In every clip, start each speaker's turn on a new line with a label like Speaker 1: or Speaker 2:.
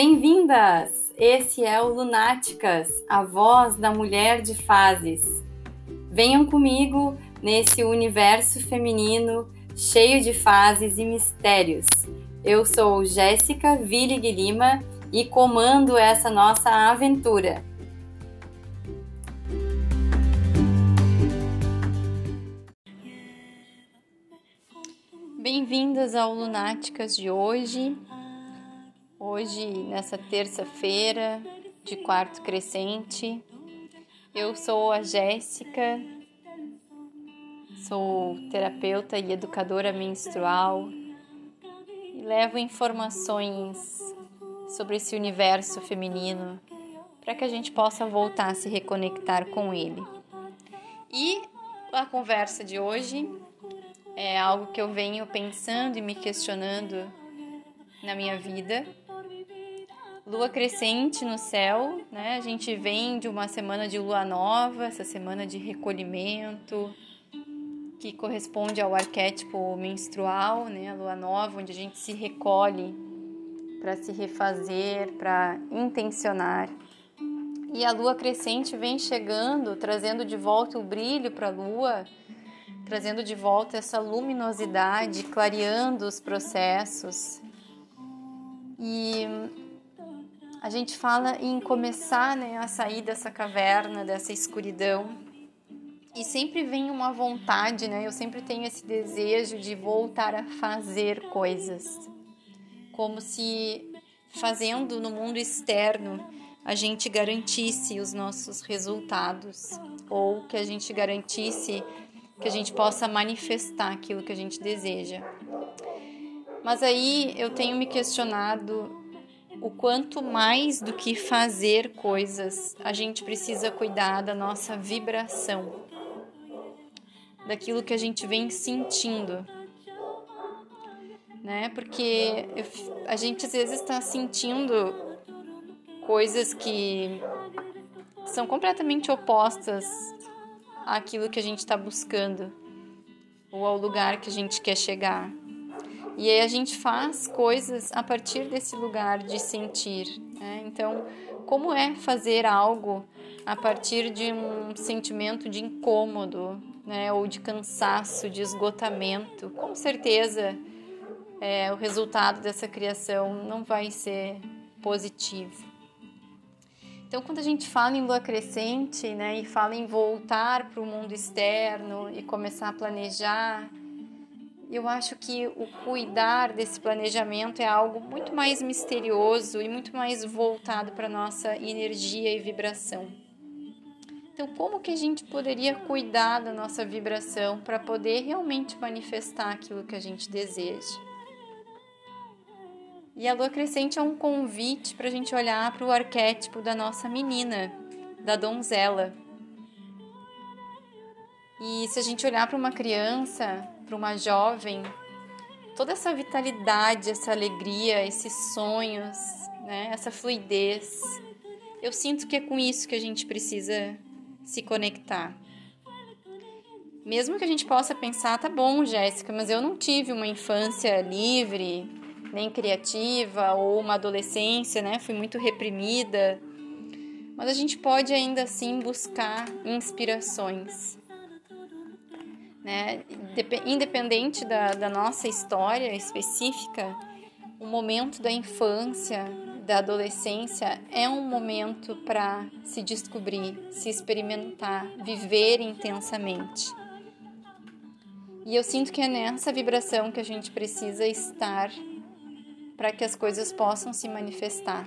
Speaker 1: Bem-vindas! Esse é o Lunáticas, a voz da mulher de fases. Venham comigo nesse universo feminino cheio de fases e mistérios. Eu sou Jéssica Villig Lima e comando essa nossa aventura. Bem-vindas ao Lunáticas de hoje. Hoje, nessa terça-feira de quarto crescente, eu sou a Jéssica, sou terapeuta e educadora menstrual e levo informações sobre esse universo feminino para que a gente possa voltar a se reconectar com ele. E a conversa de hoje é algo que eu venho pensando e me questionando na minha vida lua crescente no céu, né? A gente vem de uma semana de lua nova, essa semana de recolhimento, que corresponde ao arquétipo menstrual, né? A lua nova, onde a gente se recolhe para se refazer, para intencionar. E a lua crescente vem chegando, trazendo de volta o brilho para a lua, trazendo de volta essa luminosidade, clareando os processos. E a gente fala em começar né, a sair dessa caverna, dessa escuridão. E sempre vem uma vontade, né? Eu sempre tenho esse desejo de voltar a fazer coisas. Como se fazendo no mundo externo a gente garantisse os nossos resultados ou que a gente garantisse que a gente possa manifestar aquilo que a gente deseja. Mas aí eu tenho me questionado o quanto mais do que fazer coisas, a gente precisa cuidar da nossa vibração, daquilo que a gente vem sentindo. Né? Porque a gente às vezes está sentindo coisas que são completamente opostas àquilo que a gente está buscando ou ao lugar que a gente quer chegar. E aí a gente faz coisas a partir desse lugar de sentir. Né? Então, como é fazer algo a partir de um sentimento de incômodo, né? ou de cansaço, de esgotamento? Com certeza, é, o resultado dessa criação não vai ser positivo. Então, quando a gente fala em lua crescente, né, e fala em voltar para o mundo externo e começar a planejar, eu acho que o cuidar desse planejamento é algo muito mais misterioso e muito mais voltado para nossa energia e vibração. Então, como que a gente poderia cuidar da nossa vibração para poder realmente manifestar aquilo que a gente deseja? E a lua crescente é um convite para a gente olhar para o arquétipo da nossa menina, da donzela. E se a gente olhar para uma criança, para uma jovem, toda essa vitalidade, essa alegria, esses sonhos, né? essa fluidez. Eu sinto que é com isso que a gente precisa se conectar. Mesmo que a gente possa pensar, tá bom, Jéssica, mas eu não tive uma infância livre, nem criativa, ou uma adolescência, né? Fui muito reprimida. Mas a gente pode ainda assim buscar inspirações né? Independente da, da nossa história específica, o momento da infância, da adolescência é um momento para se descobrir, se experimentar, viver intensamente. E eu sinto que é nessa vibração que a gente precisa estar para que as coisas possam se manifestar,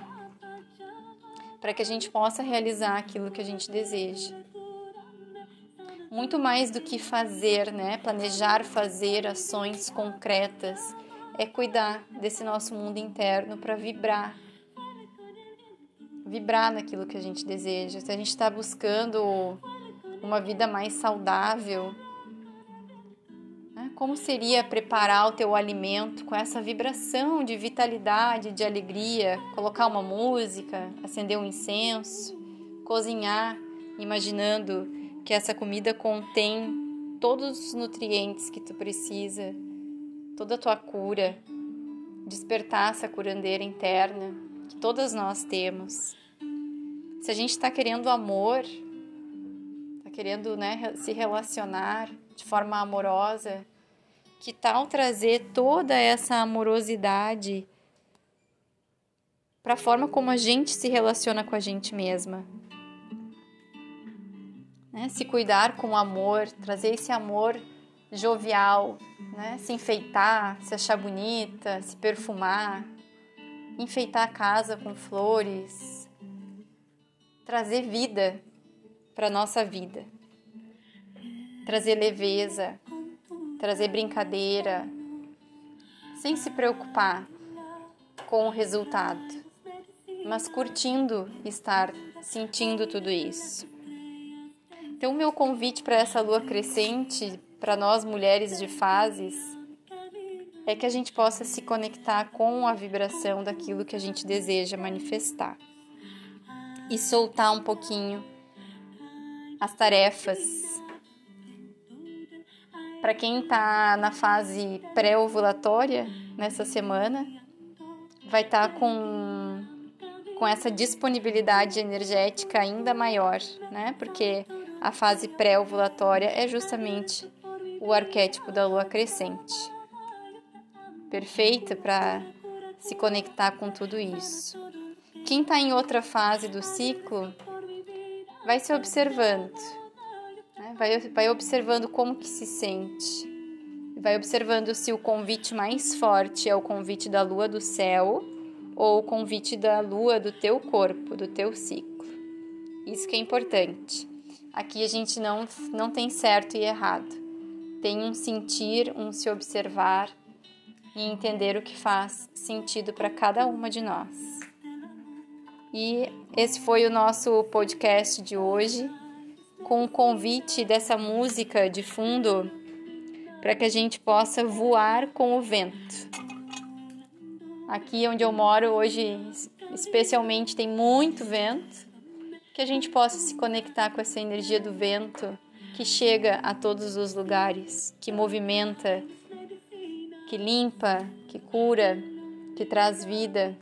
Speaker 1: para que a gente possa realizar aquilo que a gente deseja muito mais do que fazer, né? Planejar fazer ações concretas é cuidar desse nosso mundo interno para vibrar. Vibrar naquilo que a gente deseja. Se a gente está buscando uma vida mais saudável, né? como seria preparar o teu alimento com essa vibração de vitalidade, de alegria? Colocar uma música, acender um incenso, cozinhar, imaginando que essa comida contém todos os nutrientes que tu precisa, toda a tua cura, despertar essa curandeira interna que todas nós temos. Se a gente está querendo amor, está querendo né, se relacionar de forma amorosa, que tal trazer toda essa amorosidade para a forma como a gente se relaciona com a gente mesma? Né? Se cuidar com amor, trazer esse amor jovial, né? se enfeitar, se achar bonita, se perfumar, enfeitar a casa com flores, trazer vida para nossa vida, trazer leveza, trazer brincadeira, sem se preocupar com o resultado, mas curtindo estar sentindo tudo isso. Então, o meu convite para essa lua crescente, para nós mulheres de fases, é que a gente possa se conectar com a vibração daquilo que a gente deseja manifestar e soltar um pouquinho as tarefas. Para quem está na fase pré-ovulatória nessa semana, vai estar tá com, com essa disponibilidade energética ainda maior, né? Porque a fase pré-ovulatória é justamente o arquétipo da lua crescente. Perfeita para se conectar com tudo isso. Quem está em outra fase do ciclo vai se observando, né? vai, vai observando como que se sente, vai observando se o convite mais forte é o convite da lua do céu ou o convite da lua do teu corpo, do teu ciclo. Isso que é importante. Aqui a gente não, não tem certo e errado. Tem um sentir, um se observar e entender o que faz sentido para cada uma de nós. E esse foi o nosso podcast de hoje, com o convite dessa música de fundo para que a gente possa voar com o vento. Aqui onde eu moro hoje, especialmente, tem muito vento que a gente possa se conectar com essa energia do vento que chega a todos os lugares, que movimenta, que limpa, que cura, que traz vida,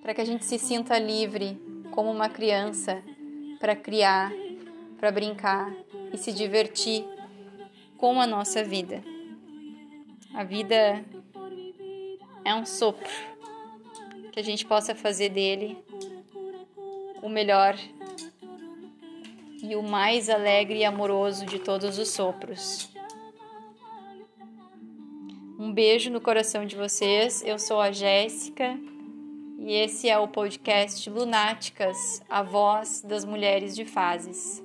Speaker 1: para que a gente se sinta livre como uma criança para criar, para brincar e se divertir com a nossa vida. A vida é um sopro que a gente possa fazer dele o melhor e o mais alegre e amoroso de todos os sopros. Um beijo no coração de vocês. Eu sou a Jéssica e esse é o podcast Lunáticas, a voz das mulheres de fases.